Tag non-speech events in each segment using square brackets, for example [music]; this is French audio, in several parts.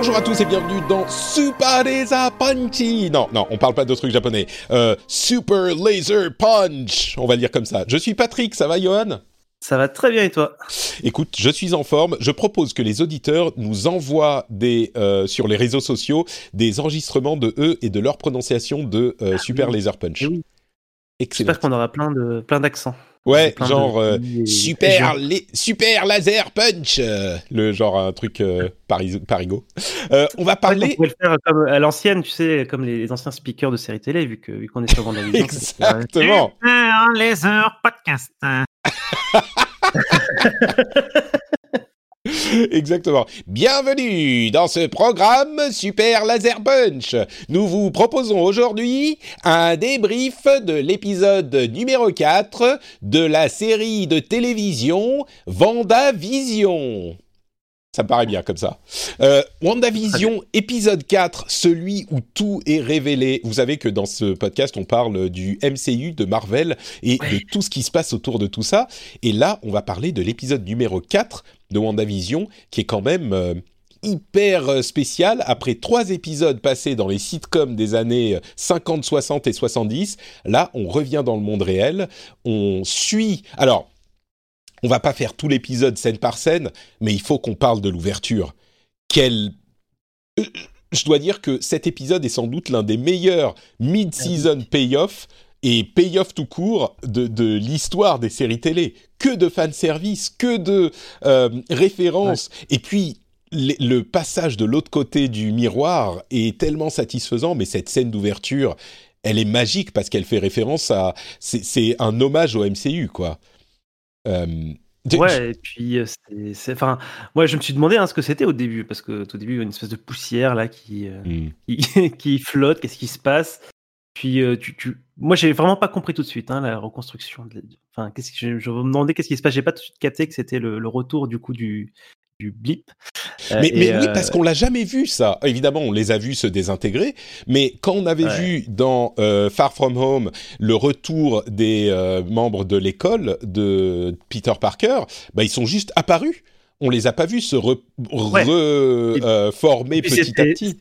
Bonjour à tous et bienvenue dans Super Laser Punchy. Non, non, on parle pas de trucs japonais. Euh, Super Laser Punch. On va le dire comme ça. Je suis Patrick, ça va Johan? Ça va très bien et toi? Écoute, je suis en forme. Je propose que les auditeurs nous envoient des euh, sur les réseaux sociaux des enregistrements de eux et de leur prononciation de euh, Super oui. Laser Punch. Eh oui. Excellent. J'espère qu'on aura plein de plein d'accents. Ouais, genre de- euh, super les super laser punch, euh, le genre un truc euh, pari- parigo. Euh, on va On parler pourrait le faire comme à l'ancienne, tu sais, comme les anciens speakers de séries télé, vu que vu qu'on est sur Vendavision. exactement. Super Laser Podcast. [laughs] [laughs] Exactement. Bienvenue dans ce programme Super Laser Punch. Nous vous proposons aujourd'hui un débrief de l'épisode numéro 4 de la série de télévision Vendavision. Ça me paraît bien comme ça. Euh, WandaVision, épisode 4, celui où tout est révélé. Vous savez que dans ce podcast, on parle du MCU, de Marvel et de tout ce qui se passe autour de tout ça. Et là, on va parler de l'épisode numéro 4 de WandaVision, qui est quand même euh, hyper euh, spécial. Après trois épisodes passés dans les sitcoms des années 50, 60 et 70, là, on revient dans le monde réel. On suit... Alors, on va pas faire tout l'épisode scène par scène, mais il faut qu'on parle de l'ouverture. Quel... Euh, Je dois dire que cet épisode est sans doute l'un des meilleurs mid-season payoff et payoff tout court de, de l'histoire des séries télé. Que de fanservice, que de euh, références. Et puis, le, le passage de l'autre côté du miroir est tellement satisfaisant, mais cette scène d'ouverture, elle est magique parce qu'elle fait référence à... C'est un hommage au MCU, quoi. Euh, Ouais, et puis euh, c'est, enfin, moi je me suis demandé hein, ce que c'était au début, parce que au début il y a une espèce de poussière là qui euh, Hmm. qui, [laughs] qui flotte, qu'est-ce qui se passe? Puis euh, tu, tu, moi j'ai vraiment pas compris tout de suite hein, la reconstruction. de- Enfin, qu'est-ce que je, je me demandais qu'est-ce qui se passe. J'ai pas tout de suite capté que c'était le, le retour du coup du du blip. Euh, Mais, oui, euh, parce qu'on l'a jamais vu ça. Évidemment, on les a vus se désintégrer, mais quand on avait Ouais. vu dans euh, Far From Home le retour des membres de l'école de Peter Parker, bah, ils sont juste apparus. On les a pas vus se re- Ouais. re- Et- euh, former Et puis petit à petit.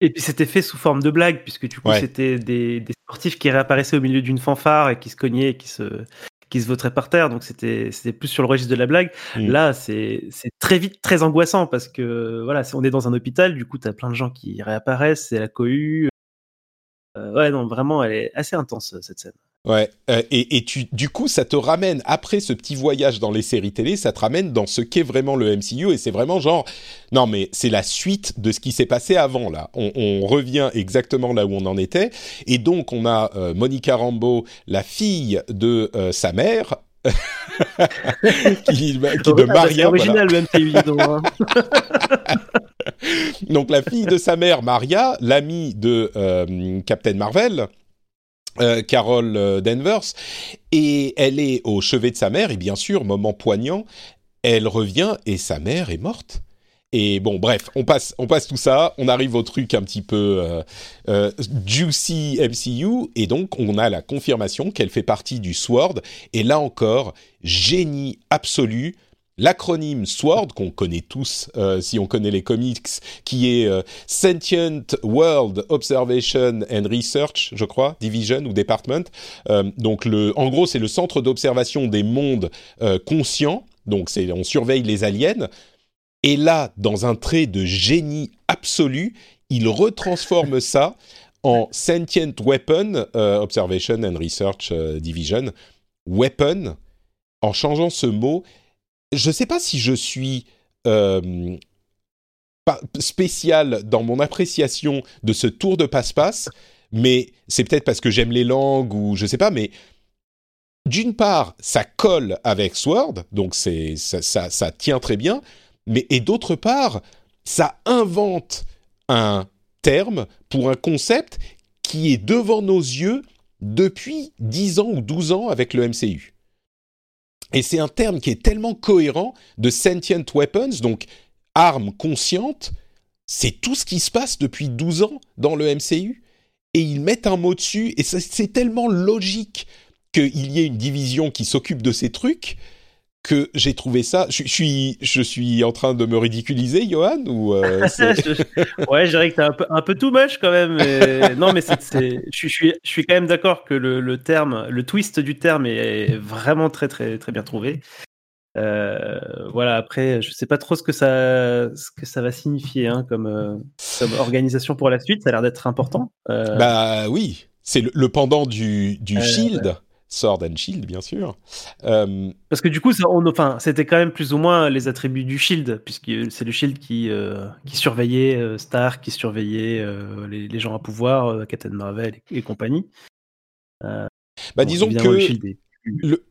Et puis c'était fait sous forme de blague, puisque du coup Ouais. c'était des, des sportifs qui réapparaissaient au milieu d'une fanfare et qui se cognaient, et qui se qui se vautraient par terre. Donc c'était plus sur le registre de la blague. Mm. Là c'est très vite très angoissant parce que voilà, on est dans un hôpital, du coup t'as plein de gens qui réapparaissent, c'est la cohue. Euh, ouais non vraiment elle est assez intense cette scène. Ouais, euh, et, et tu, du coup, ça te ramène, après ce petit voyage dans les séries télé, ça te ramène dans ce qu'est vraiment le MCU, et c'est vraiment genre, non mais c'est la suite de ce qui s'est passé avant, là. On, on revient exactement là où on en était, et donc on a euh, Monica Rambeau, la fille de euh, sa mère, [laughs] qui, qui de c'est Maria, voilà. original le MCU hein. [laughs] donc la fille de sa mère, Maria, l'amie de Captain Marvel, euh, Carol euh, Danvers, et elle est au chevet de sa mère, et bien sûr, moment poignant, elle revient et sa mère est morte. Et bon, bref, on passe, on passe tout ça, on arrive au truc un petit peu euh, euh, juicy MCU, et donc on a la confirmation qu'elle fait partie du SWORD, et là encore, génie absolu, l'acronyme SWORD, qu'on connaît tous euh, si on connaît les comics, qui est euh, Sentient World Observation and Research, je crois, Division ou Department. Euh, donc, le, en gros, c'est le centre d'observation des mondes conscients. Donc, on surveille les aliens. Et là, dans un trait de génie absolu, il retransforme ça en Sentient Weapon Observation and Research Division. Weapon, en changeant ce mot, je ne sais pas si je suis euh, spécial dans mon appréciation de ce tour de passe-passe, mais c'est peut-être parce que j'aime les langues ou je sais pas, mais d'une part, ça colle avec Sword, donc ça, ça tient très bien, mais et d'autre part, ça invente un terme pour un concept qui est devant nos yeux depuis 10 ans ou 12 ans avec le MCU. Et c'est un terme qui est tellement cohérent de sentient weapons, donc armes conscientes, c'est tout ce qui se passe depuis 12 ans dans le MCU. Et ils mettent un mot dessus, et c'est tellement logique qu'il y ait une division qui s'occupe de ces trucs que j'ai trouvé ça. Je, je suis, je suis en train de me ridiculiser, Johan ou euh, [laughs] c'est- ouais, je dirais que t'es un peu, un peu too much quand même. mais- [laughs] non, mais c'est, c'est- je, suis- je suis, quand même d'accord que le, le terme, le twist du terme est vraiment très, très, très bien trouvé. Euh, voilà, après, je sais pas trop ce que ça, ce que ça va signifier hein, comme, euh, comme organisation pour la suite. Ça a l'air d'être important. Bah oui, c'est le, le pendant du, du Shield, Sword and Shield, bien sûr. Euh, Parce que du coup, ça, on, enfin, c'était quand même plus ou moins les attributs du Shield, puisque c'est le Shield qui, euh, qui surveillait euh, Stark, qui surveillait les, les gens à pouvoir, Captain Marvel et, et compagnie. bah disons que le Shield est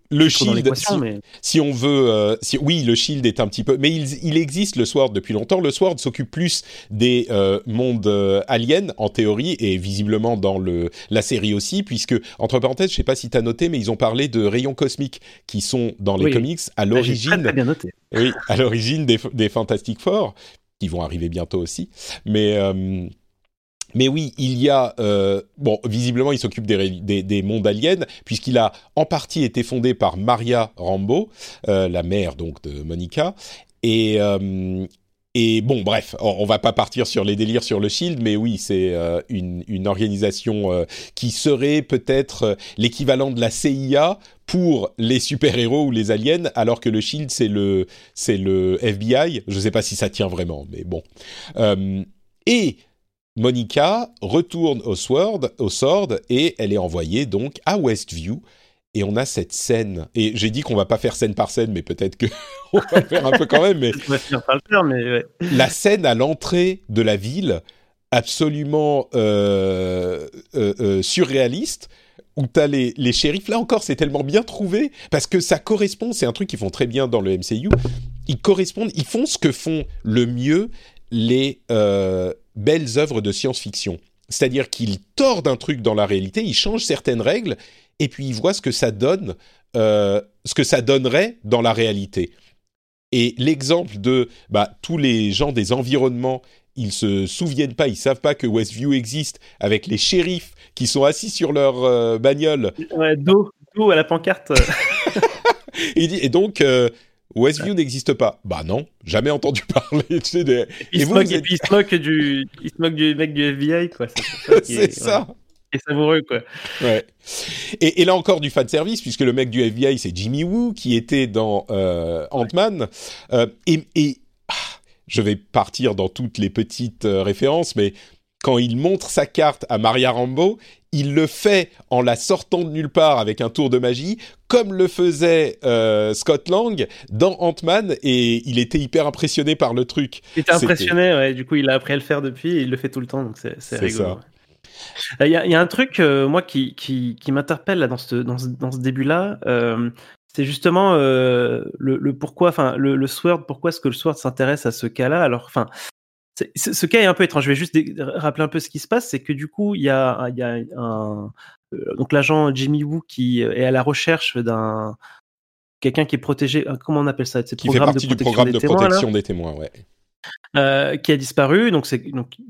le, Shield, si, mais si on veut, euh, si, oui, le Shield est un petit peu, mais il, il existe le Sword depuis longtemps. Le Sword s'occupe plus des euh, mondes euh, aliens en théorie et visiblement dans le la série aussi, puisque entre parenthèses, je sais pas si tu as noté, mais ils ont parlé de rayons cosmiques qui sont dans les Oui. comics à Ah, l'origine. très bien noté. Oui, à l'origine des, des Fantastic Four, qui vont arriver bientôt aussi. Mais, mais oui, il y a... euh, bon, visiblement, il s'occupe des, des, des mondes aliens, puisqu'il a en partie été fondé par Maria Rambo, euh, la mère donc de Monica. Et... euh, et bon, bref, on, va pas partir sur les délires sur le Shield, mais oui, c'est une, une organisation qui serait peut-être l'équivalent de la CIA pour les super-héros ou les aliens, alors que le Shield c'est le c'est le FBI. Je sais pas si ça tient vraiment, mais bon. Et Monica retourne au Sword, au Sword et elle est envoyée donc à Westview. Et on a cette scène. Et j'ai dit qu'on va pas faire scène par scène, mais peut-être que [laughs] on va le faire un peu quand même. Mais On va finir par le faire, mais ouais. la scène à l'entrée de la ville, absolument euh, euh, euh, surréaliste, où t'as les, les shérifs. Là encore, c'est tellement bien trouvé parce que ça correspond. C'est un truc qu'ils font très bien dans le MCU. Ils correspondent, ils font ce que font le mieux les belles œuvres de science-fiction. C'est-à-dire qu'ils tordent un truc dans la réalité, ils changent certaines règles et puis ils voient ce que ça donne, euh, ce que ça donnerait dans la réalité. Et l'exemple de bah, tous les gens des environnements, ils se souviennent pas, ils savent pas que Westview existe, avec les shérifs qui sont assis sur leur euh, bagnole. Ouais, dos, dos à la pancarte. [laughs] [laughs] et donc, euh, Westview n'existe pas. Bah non, jamais entendu [laughs] parler. Tu sais, des- il, Et se vous, moque, vous et êtes- puis il se moque du, il se moque du mec du FBI, quoi. C'est ça [laughs] ouais, est savoureux, quoi. Ouais. Et, et là encore du fan service puisque le mec du FBI c'est Jimmy Woo qui était dans euh, Ant-Man Euh, et, et ah, je vais partir dans toutes les petites euh, références mais quand il montre sa carte à Maria Rambo il le fait en la sortant de nulle part avec un tour de magie comme le faisait euh, Scott Lang dans Ant-Man et il était hyper impressionné par le truc Il était impressionné, ouais, du coup il a appris à le faire depuis et il le fait tout le temps, donc c'est rigolo. ça. ouais. Euh, Il y, a- il y a un truc, euh, moi, qui, qui, qui m'interpelle dans ce, dans ce, dans ce début-là. euh, c'est justement euh, le, le pourquoi, enfin, le, le Sword, pourquoi est-ce que le Sword s'intéresse à ce cas-là Alors, enfin, ce cas est un peu étrange. Je vais juste rappeler un peu ce qui se passe. C'est que du coup, il y a, il y a un. euh, donc, l'agent Jimmy Woo qui est à la recherche d'un. Quelqu'un qui est protégé. euh, Comment on appelle ça? C'est qui fait partie du programme de protection des témoins ouais euh, qui a disparu. Donc,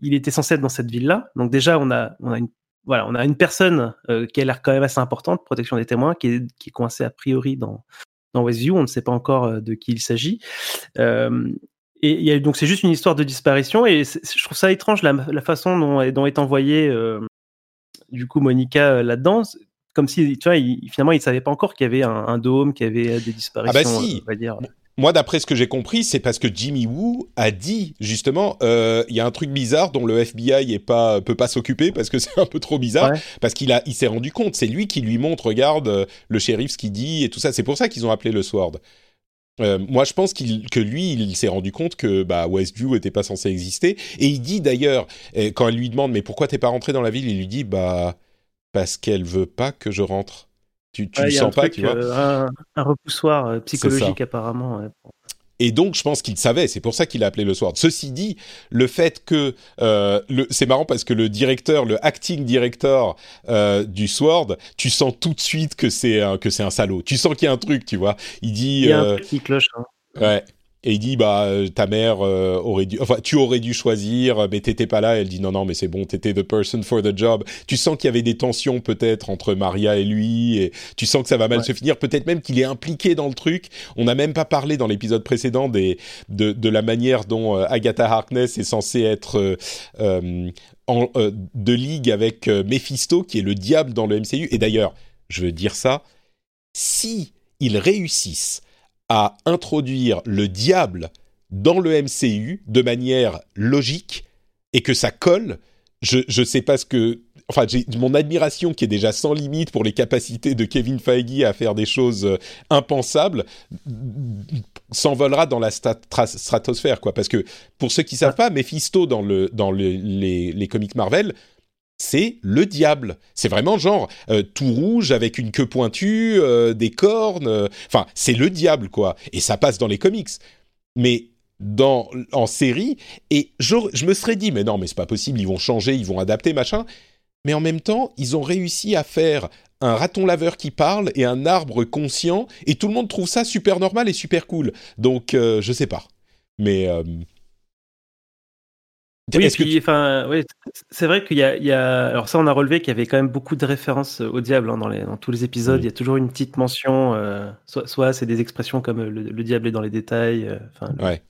il était censé être dans cette ville-là. Donc, déjà, on a, on a une, voilà, on a une personne euh, qui a l'air quand même assez importante, protection des témoins, qui est, qui est coincée a priori dans, dans Westview. On ne sait pas encore euh, de qui il s'agit. Euh, et il y a, donc, c'est juste une histoire de disparition. Et je trouve ça étrange la, la façon dont, est- dont est envoyée, euh, du coup, Monica euh, là-dedans. Comme si, tu vois, il- finalement, il ne savait pas encore qu'il y avait un, un dôme, qu'il y avait euh, des disparitions. Ah bah si. on va dire. Moi, d'après ce que j'ai compris, c'est parce que Jimmy Woo a dit justement, euh, il y a un truc bizarre dont le FBI est pas peut pas s'occuper parce que [laughs] c'est un peu trop bizarre. Ouais. Parce qu'il a, il s'est rendu compte. C'est lui qui lui montre, regarde le shérif ce qu'il dit et tout ça. C'est pour ça qu'ils ont appelé le Sword. Euh, moi, je pense qu'il, que lui, il s'est rendu compte que bah, Westview était pas censé exister. Et il dit d'ailleurs, euh, quand elle lui demande mais pourquoi t'es pas rentré dans la ville, il lui dit bah parce qu'elle veut pas que je rentre. Tu, tu Ouais, le il y a un sens pas, truc, tu vois euh, un, un repoussoir psychologique apparemment. ouais. Et donc, je pense qu'il savait. C'est pour ça qu'il a appelé le Sword. Ceci dit, le fait que euh, le, c'est marrant parce que le directeur, le acting director euh, du Sword, tu sens tout de suite que c'est un, que c'est un salaud. Tu sens qu'il y a un truc, tu vois. Il dit, Il y a euh, un truc qui cloche. hein. ouais. Et il dit bah euh, ta mère euh, aurait dû enfin tu aurais dû choisir mais t'étais pas là. Elle dit non non mais c'est bon t'étais the person for the job. Tu sens qu'il y avait des tensions peut-être entre Maria et lui et tu sens que ça va mal Ouais. se finir. Peut-être même qu'il est impliqué dans le truc. On n'a même pas parlé dans l'épisode précédent des de, de la manière dont euh, Agatha Harkness est censée être euh, euh, en, de ligue avec Mephisto qui est le diable dans le MCU et d'ailleurs je veux dire ça si ils réussissent à introduire le diable dans le MCU de manière logique et que ça colle, je je sais pas ce que enfin j'ai mon admiration qui est déjà sans limite pour les capacités de Kevin Feige à faire des choses euh, impensables s'envolera dans la stratosphère quoi. Parce que pour ceux qui savent pas Mephisto dans le dans le- les les comics Marvel c'est le diable. C'est vraiment genre euh, tout rouge avec une queue pointue, euh, des cornes. euh, Enfin, c'est le diable quoi. Et ça passe dans les comics. Mais dans en série, et je, je me serais dit mais non mais c'est pas possible, ils vont changer, ils vont adapter machin. Mais en même temps, ils ont réussi à faire un raton laveur qui parle et un arbre conscient, et tout le monde trouve ça super normal et super cool. Donc je sais pas. Mais Oui, puis, enfin, ouais, c'est vrai qu'il y y a, alors ça, on a relevé qu'il y avait quand même beaucoup de références au diable hein, dans, les, dans tous les épisodes. Il y a toujours une petite mention, euh, soit, soit c'est des expressions comme euh, le, le diable est dans les détails, euh, enfin, Ouais.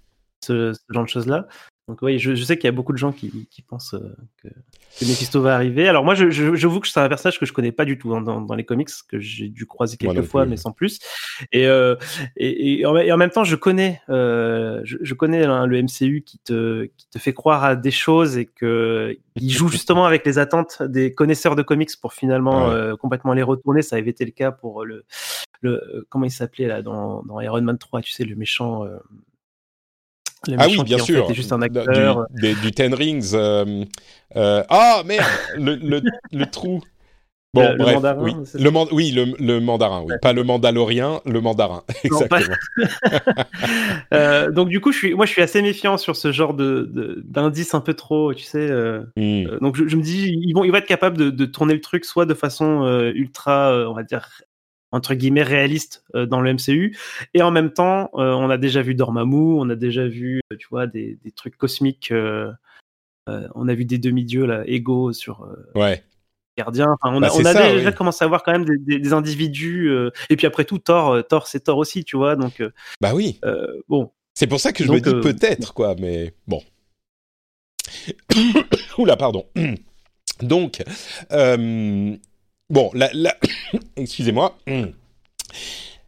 ce, ce genre de choses-là. Donc oui, je, je sais qu'il y a beaucoup de gens qui, qui pensent euh, que, que Mephisto va arriver. Alors moi, je, je, j'avoue que c'est un personnage que je connais pas du tout hein, dans, dans les comics, que j'ai dû croiser quelques fois, mais sans plus. Et, euh, et, et, en, et en même temps, je connais, euh, je, je connais hein, le MCU qui te, qui te fait croire à des choses et que il joue [laughs] justement avec les attentes des connaisseurs de comics pour finalement Ouais. euh, complètement les retourner. Ça avait été le cas pour le, le euh, comment il s'appelait là dans, dans Iron Man 3, tu sais, le méchant. Le Ah oui, bien qui, en sûr. fait, est juste un acteur. Du, des- du Ten Rings. euh, euh, Ah merde, le, le, le trou. Bon, Le- bref, mandarin, oui, le man- oui, le, le mandarin, oui, pas le mandalorien, le mandarin, [laughs] Non, pas- exactement. [laughs] Euh, donc du coup, je suis, moi, je suis assez méfiant sur ce genre de de- d'indices un peu trop, tu sais. Hmm. donc je, je me dis, ils vont, ils vont être capables de, de tourner le truc soit de façon ultra, on va dire entre guillemets réaliste euh, dans le MCU, et en même temps, euh, on a déjà vu Dormammu, on a déjà vu, euh, tu vois, des, des trucs cosmiques. on a vu des demi-dieux là, égaux sur Ouais, Gardien. Enfin, on Bah, a, c'est on a ça, déjà oui. commencé à voir quand même des, des- des individus. et puis après tout, Thor, Thor, c'est Thor aussi, tu vois. Donc bah oui. bon, C'est pour ça que je Donc, me dis peut-être, quoi, mais bon. [coughs] Oula, pardon. [coughs] Donc, euh, bon, la, la- [coughs] excusez-moi.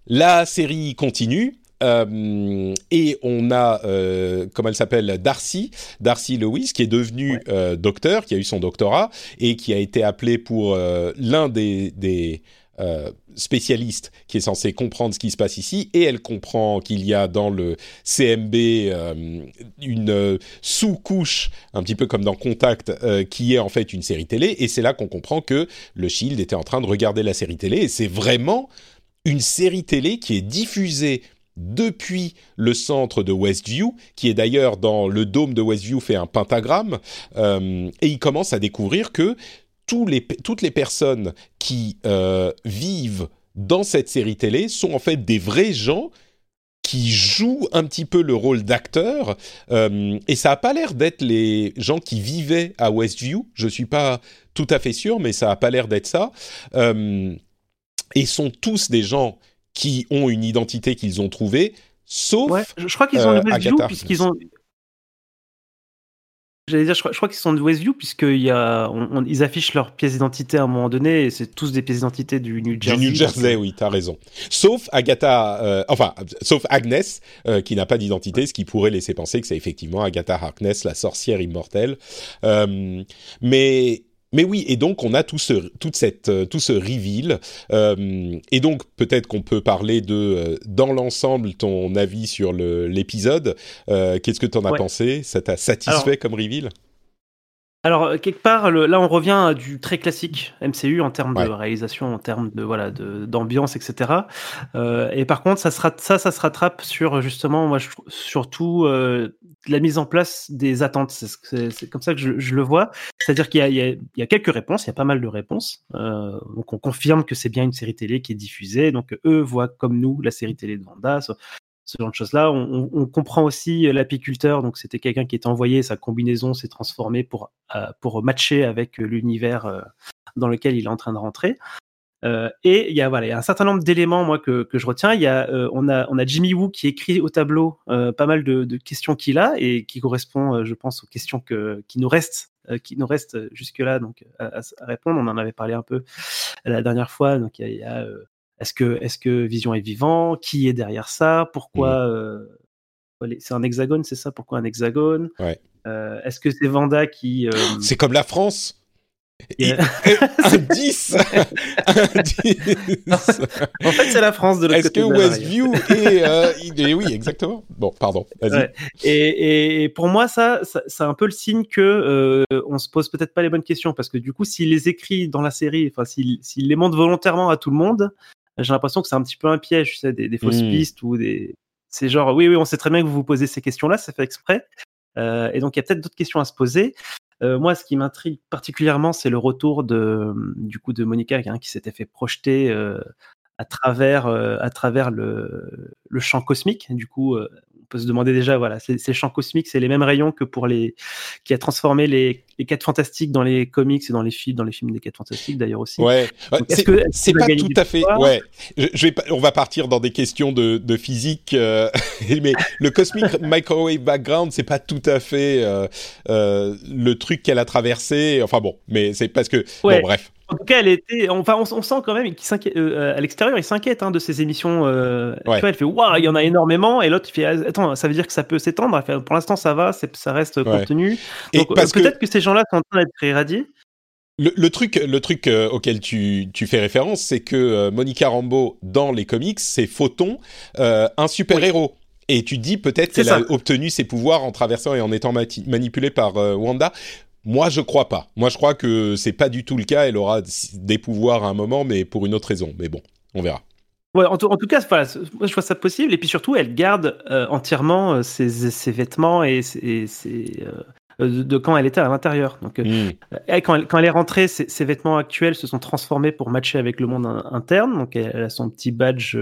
La série continue. euh, et on a, euh, comment elle s'appelle, Darcy, Darcy Lewis, qui est devenue euh, docteur, qui a eu son doctorat et qui a été appelé pour l'un des, des euh, spécialistes qui est censé comprendre ce qui se passe ici. Et elle comprend qu'il y a dans le CMB euh, une euh, sous-couche, un petit peu comme dans Contact, qui est en fait une série télé. Et c'est là qu'on comprend que le Shield était en train de regarder la série télé. Et c'est vraiment une série télé qui est diffusée depuis le centre de Westview, qui est d'ailleurs dans le dôme de Westview fait un pentagramme, et il commence à découvrir que tous les, toutes les personnes qui euh, vivent dans cette série télé sont en fait des vrais gens qui jouent un petit peu le rôle d'acteur, euh, et ça a pas l'air d'être les gens qui vivaient à Westview, je suis pas tout à fait sûr, mais ça a pas l'air d'être ça, euh, et sont tous des gens qui ont une identité qu'ils ont trouvée, sauf... ouais, je, crois qu'ils ont euh, Westview puisqu'ils ont. J'allais dire, je crois, crois qu'ils sont de Westview puisqu'il y a, on- on- ils affichent leur pièce d'identité à un moment donné et c'est tous des pièces d'identité du New Du Jersey. New Jersey, oui, t'as raison. Sauf Agatha, euh, enfin, sauf Agnès, euh, qui n'a pas d'identité, ce qui pourrait laisser penser que c'est effectivement Agatha Harkness, la sorcière immortelle. Euh, mais, mais oui, et donc on a tout ce, toute cette, euh, tout ce reveal. Euh, et donc peut-être qu'on peut parler de, euh, dans l'ensemble, ton avis sur l'épisode. Euh, Qu'est-ce que tu en as Ouais. pensé? Ça t'a satisfait Alors- comme reveal? Alors euh, quelque part, le- là on revient à du très classique MCU en termes Ouais. de réalisation, en termes de voilà de- d'ambiance, etc. Euh, et par contre, ça se rat- ça, ça se rattrape sur justement, moi je surtout euh, la mise en place des attentes. C'est comme ça que je, je le vois. C'est-à-dire qu'il y y, a, il y a quelques réponses, il y a pas mal de réponses. Euh, donc on confirme que c'est bien une série télé qui est diffusée. Donc eux voient comme nous la série télé de Vanda. Ce, genre de choses-là. On, on- comprend aussi euh, l'apiculteur. Donc c'était quelqu'un qui était envoyé, sa combinaison s'est transformée pour euh, pour matcher avec euh, l'univers dans lequel il est en train de rentrer. Euh, et il y a voilà, il y a un certain nombre d'éléments moi que, que je retiens. Il y a euh, on a on a Jimmy Woo qui écrit au tableau euh, pas mal de, de questions qu'il a et qui correspond, je pense, aux questions que qui nous restent qui nous restent jusque là donc à, à- répondre. On en avait parlé un peu la dernière fois. Donc il y a, y a, est-ce que est-ce que Vision est vivant? Qui est derrière ça? Pourquoi euh, les- c'est un hexagone C'est ça? Pourquoi un hexagone? Ouais. Euh, Est-ce que c'est Vanda qui euh, C'est comme la France? [laughs] Un 10 [laughs] Un 10 En fait, c'est la France de l'autre Est-ce côté que la barrière. Westview est, euh, est- Oui, exactement. Bon, pardon. Ouais. Et, et- pour moi, ça, ça- c'est un peu le signe que euh, on se pose peut-être pas les bonnes questions parce que du coup, s'il les écrit dans la série, enfin, s'il s'il les montre volontairement à tout le monde, j'ai l'impression que c'est un petit peu un piège, tu sais, des, des fausses Mm. pistes ou des. C'est genre, oui, oui, on sait très bien que vous vous posez ces questions-là, c'est fait exprès. Euh, et donc, il y a peut-être d'autres questions à se poser. Euh, moi, ce qui m'intrigue particulièrement, c'est le retour de, du coup, de Monica, hein, qui s'était fait projeter euh, à travers, euh, à travers le, le champ cosmique. Du coup, euh, on peut se demander déjà, voilà, ces, ces champs cosmiques, c'est les mêmes rayons que pour les, qui a transformé les, les quatre fantastiques dans les comics et dans les films, dans les films des quatre fantastiques d'ailleurs aussi. Ouais, c'est va pas tout à fait. Ouais, je, je vais pas, on va partir dans des questions de, de physique, euh, [laughs] mais le cosmic microwave background, c'est pas tout à fait euh, euh, le truc qu'elle a traversé. Enfin bon, mais c'est parce que Ouais. bon, bref. En tout cas, elle était, enfin, on, on sent quand même qu'il s'inquiète, euh, à l'extérieur, il s'inquiète hein, de ces émissions. Euh, tu Ouais. vois, elle fait, waouh, il y en a énormément, et l'autre, il fait, ah, attends, ça veut dire que ça peut s'étendre? Pour l'instant, ça va, ça reste contenu. Donc, euh, que peut-être que... ces gens-là sont en train d'être irradiés. le, le truc, le truc euh, auquel tu, tu fais référence, c'est que euh, Monica Rambeau dans les comics, c'est Photon, euh, un super héros. Et tu dis peut-être qu'elle a obtenu ses pouvoirs en traversant et en étant manipulée par euh, Wanda. Moi, je crois pas. Moi, je crois que c'est pas du tout le cas. Elle aura des pouvoirs à un moment, mais pour une autre raison. Mais bon, on verra. Ouais, en, tout, en tout cas, voilà, moi je vois ça possible. Et puis surtout, elle garde euh, entièrement euh, ses, ses vêtements et ses, et ses, euh, de, de quand elle était à l'intérieur. Donc, Hmm. quand, elle, quand elle est rentrée, ses, vêtements actuels se sont transformés pour matcher avec le monde in- interne. Donc, elle a son petit badge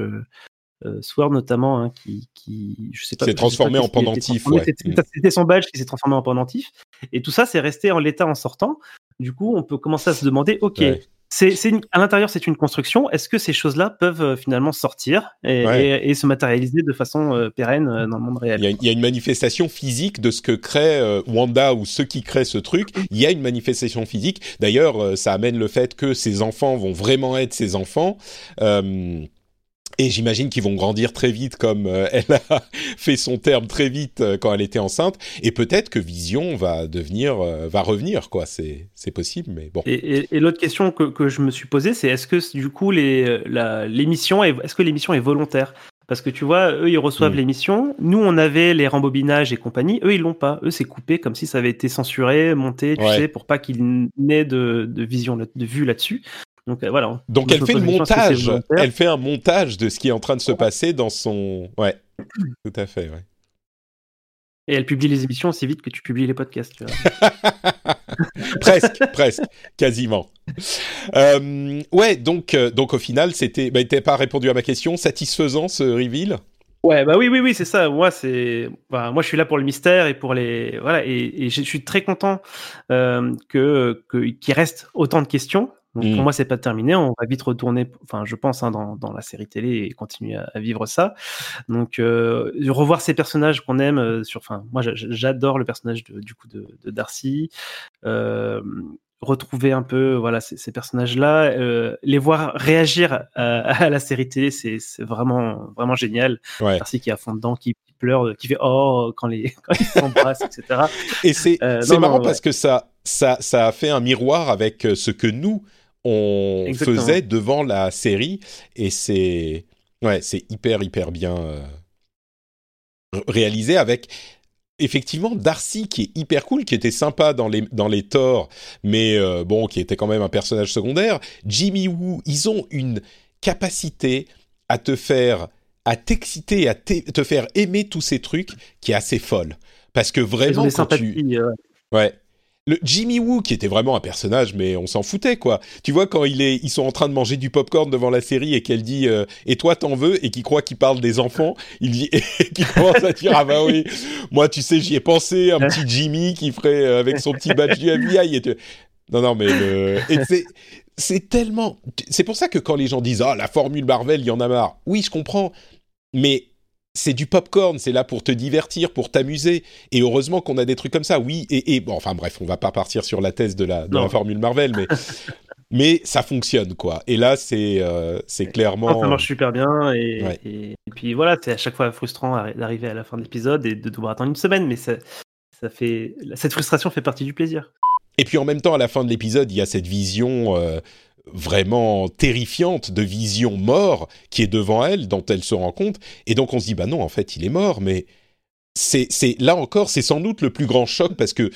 euh, Sword notamment, hein, qui, qui, je sais pas, S'est transformé pas en pendentif, ouais. C'était son badge qui s'est transformé en pendentif. Et tout ça, c'est resté en l'état en sortant. Du coup, on peut commencer à se demander, ok, Ouais. c'est, à l'intérieur, c'est une construction. Est-ce que ces choses-là peuvent euh, finalement sortir et, Ouais. et- et se matérialiser de façon euh, pérenne euh, dans le monde réel? Il y, a, il y a une manifestation physique de ce que crée Wanda ou ceux qui créent ce truc. Il y a une manifestation physique. D'ailleurs, ça amène le fait que ces enfants vont vraiment être ses enfants. Euh, et j'imagine qu'ils vont grandir très vite, comme euh, elle a [laughs] fait son terme très vite euh, quand elle était enceinte. Et peut-être que Vision va devenir, euh, va revenir, quoi. C'est, c'est possible, mais bon. Et, et- et l'autre question que, que je me suis posée, c'est est-ce que du coup les, la, l'émission est, est-ce que l'émission est volontaire? Parce que tu vois, eux ils reçoivent Mm. l'émission, nous on avait les rembobinages et compagnie, eux ils l'ont pas, eux c'est coupé comme si ça avait été censuré, monté, tu Ouais. sais, pour pas qu'il n'ait de, de vision, de vue là-dessus. Donc euh, voilà. Donc Je elle fait le montage. volontaire Elle fait un montage de ce qui est en train de se passer dans son. Ouais, tout à fait. Ouais. Et elle publie les émissions aussi vite que tu publies les podcasts. Tu vois. [laughs] presque, presque, quasiment. Euh, ouais, donc, euh, donc au final, c'était. Bah, t'as pas répondu à ma question. Satisfaisant ce reveal? Ouais, bah oui, oui, oui, c'est ça. Moi, c'est, bah, moi, je suis là pour le mystère et pour les, voilà, et, et je suis très content euh, que que- qu'il reste autant de questions. Donc pour moi, c'est pas terminé. On va vite retourner, enfin, je pense, hein, dans, dans la série télé et continuer à, à vivre ça. Donc euh, revoir ces personnages qu'on aime. euh, sur, enfin, moi, j'a- j'adore le personnage de, du coup de, de Darcy. Euh, retrouver un peu voilà ces, ces personnages-là, euh, les voir réagir à, à la série télé, c'est vraiment vraiment génial. Ouais. Merci qui est à fond dedans, qui pleure, qui fait oh quand les [laughs] quand ils s'embrassent, etc. Et c'est Euh, non, marrant parce que ça, ça, ça a fait un miroir avec ce que nous, on Exactement. faisait devant la série. Et c'est ouais, c'est hyper, hyper bien euh, réalisé avec effectivement Darcy qui est hyper cool, qui était sympa dans les, dans les torts, mais euh, bon, qui était quand même un personnage secondaire. Jimmy Woo, ils ont une capacité à te faire à t'exciter, à te faire aimer tous ces trucs qui est assez folle. Parce que vraiment, quand tu... euh, Ouais. Le Jimmy Woo, qui était vraiment un personnage, mais on s'en foutait, quoi. Tu vois, quand il est, ils sont en train de manger du popcorn devant la série et qu'elle dit euh, Et toi, t'en veux? Et qu'il croit qu'il parle des enfants, il dit [laughs] Et qu'il commence à dire Ah bah oui, moi, tu sais, j'y ai pensé, un petit Jimmy qui ferait euh, avec son petit badge du FBI. Et tu- Non, non, mais le... c'est, c'est tellement. C'est pour ça que quand les gens disent Ah, la formule Marvel, il y en a marre. Oui, je comprends, mais c'est du popcorn, c'est là pour te divertir, pour t'amuser. Et heureusement qu'on a des trucs comme ça. Oui, et, et bon, enfin bref, on va pas partir sur la thèse de la, de Non. la formule Marvel, mais [laughs] mais ça fonctionne quoi. Et là, c'est euh, c'est clairement. Non, ça marche super bien et, Ouais. et, et puis voilà, c'est à chaque fois frustrant arri- d'arriver à la fin de l'épisode et de devoir attendre une semaine, mais ça, ça fait cette frustration fait partie du plaisir. Et puis en même temps, à la fin de l'épisode, il y a cette vision euh, vraiment terrifiante de vision mort qui est devant elle, dont elle se rend compte. Et donc on se dit bah non, en fait, il est mort. Mais c'est c'est là encore, c'est sans doute le plus grand choc parce que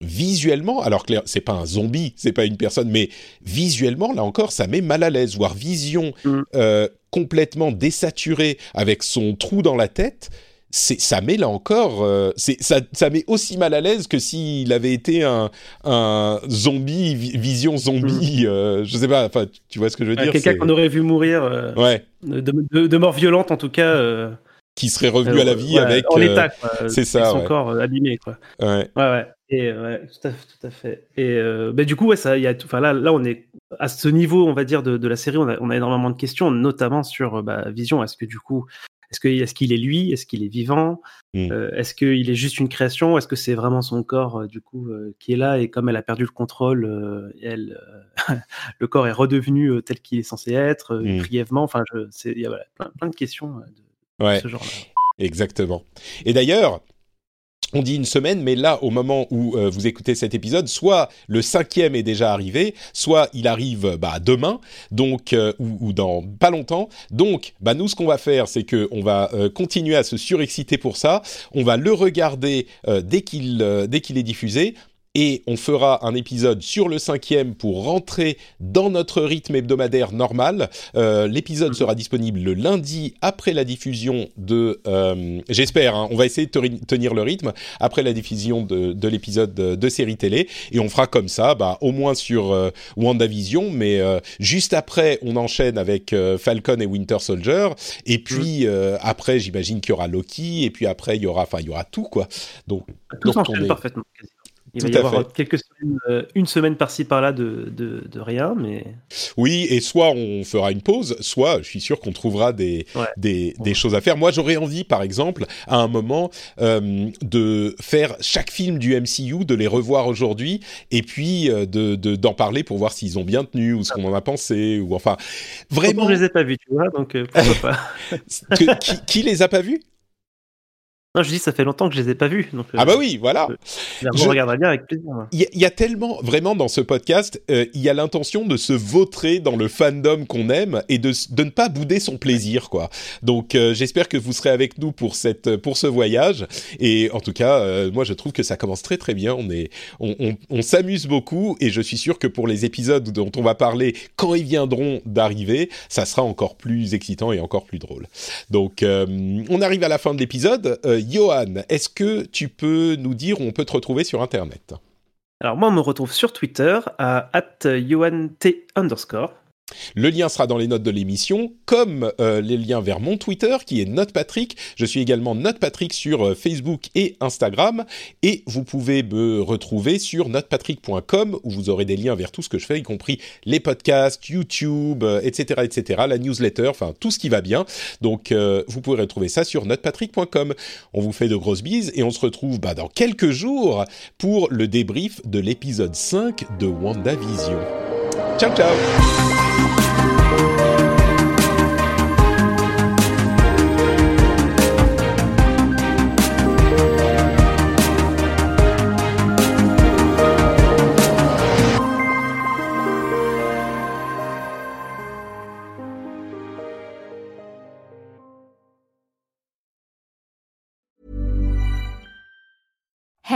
visuellement, alors clair, c'est pas un zombie, c'est pas une personne, mais visuellement, là encore, ça met mal à l'aise. Voir Vision Mm. euh, complètement désaturée avec son trou dans la tête, ça met là encore, euh, ça, ça met aussi mal à l'aise que s'il avait été un, un zombie, vi- Vision zombie, euh, je sais pas, enfin, tu vois ce que je veux dire Quelqu'un qu'on aurait vu mourir euh, Ouais, de, de- de mort violente en tout cas. euh, qui serait revenu à la vie ouais, avec. en état, son ouais. corps abîmé, quoi. ouais. Ouais, ouais. Et tout à fait, tout à fait. Et bah, du coup, ouais, ça, il y a, tout- enfin là, là, on est à ce niveau, on va dire, de, de la série, on a, on a énormément de questions, notamment sur bah, Vision. Est-ce que du coup, est-ce que est-ce qu'il est lui, est-ce qu'il est vivant, Mm. Euh, est-ce qu'il est juste une création, est-ce que c'est vraiment son corps euh, du coup euh, qui est là? Et comme elle a perdu le contrôle, elle, [laughs] le corps est redevenu tel qu'il est censé être euh, Mm. brièvement. Enfin, il y a voilà, plein, plein de questions de, Ouais. de ce genre-là. Exactement. Et d'ailleurs, on dit une semaine, mais là, au moment où euh, vous écoutez cet épisode, soit le cinquième est déjà arrivé, soit il arrive bah, demain, donc euh, ou, ou dans pas longtemps. Donc, bah, nous, ce qu'on va faire, c'est que on va euh, continuer à se surexciter pour ça. On va le regarder euh, dès qu'il euh, dès qu'il est diffusé. Et on fera un épisode sur le cinquième pour rentrer dans notre rythme hebdomadaire normal. Euh, L'épisode sera disponible le lundi après la diffusion de... euh, J'espère, hein, on va essayer de te- tenir le rythme après la diffusion de, de l'épisode de, de série télé. Et on fera comme ça, bah, au moins sur euh, WandaVision, mais euh, juste après, on enchaîne avec euh, Falcon et Winter Soldier. Et puis euh, après, j'imagine qu'il y aura Loki. Et puis après, il y aura, enfin, il y aura tout, quoi. Donc, Tout Donc, on est- parfaitement. Il Tout va y avoir fait. quelques semaines, euh, une semaine par-ci par-là de, de, de rien, mais Oui, et soit on fera une pause, soit je suis sûr qu'on trouvera des, Ouais. des, des Ouais. choses à faire. Moi, j'aurais envie, par exemple, à un moment, euh, de faire chaque film du MCU, de les revoir aujourd'hui, et puis euh, de de- d'en parler pour voir s'ils ont bien tenu, ou ce qu'on en a pensé, ou enfin, vraiment je les ai pas vus, tu vois, donc pourquoi [laughs] pas. qui, qui les a pas vus? Non, je dis ça fait longtemps que je les ai pas vus, donc euh, Ah bah oui, voilà. je regarderai bien avec plaisir. Il y, a- il y a tellement, vraiment, dans ce podcast, euh, il y a l'intention de se vautrer dans le fandom qu'on aime et de, de ne pas bouder son plaisir, quoi. Donc, euh, j'espère que vous serez avec nous pour cette, pour ce voyage. Et en tout cas, euh, moi, je trouve que ça commence très très bien. On est, on, on, on s'amuse beaucoup et je suis sûr que pour les épisodes dont on va parler quand ils viendront d'arriver, ça sera encore plus excitant et encore plus drôle. Donc, on arrive à la fin de l'épisode. Johan, est-ce que tu peux nous dire où on peut te retrouver sur Internet? Alors moi, on me retrouve sur Twitter à @yoant underscore. Le lien sera dans les notes de l'émission, comme euh, les liens vers mon Twitter qui est NotePatrick. Je suis également NotePatrick sur euh, Facebook et Instagram. Et vous pouvez me retrouver sur notepatrick.com où vous aurez des liens vers tout ce que je fais, y compris les podcasts, YouTube, etc., etc., la newsletter, enfin tout ce qui va bien. Donc vous pouvez retrouver ça sur notepatrick.com. On vous fait de grosses bises et on se retrouve bah, dans quelques jours pour le débrief de l'épisode 5 de WandaVision. Ciao ciao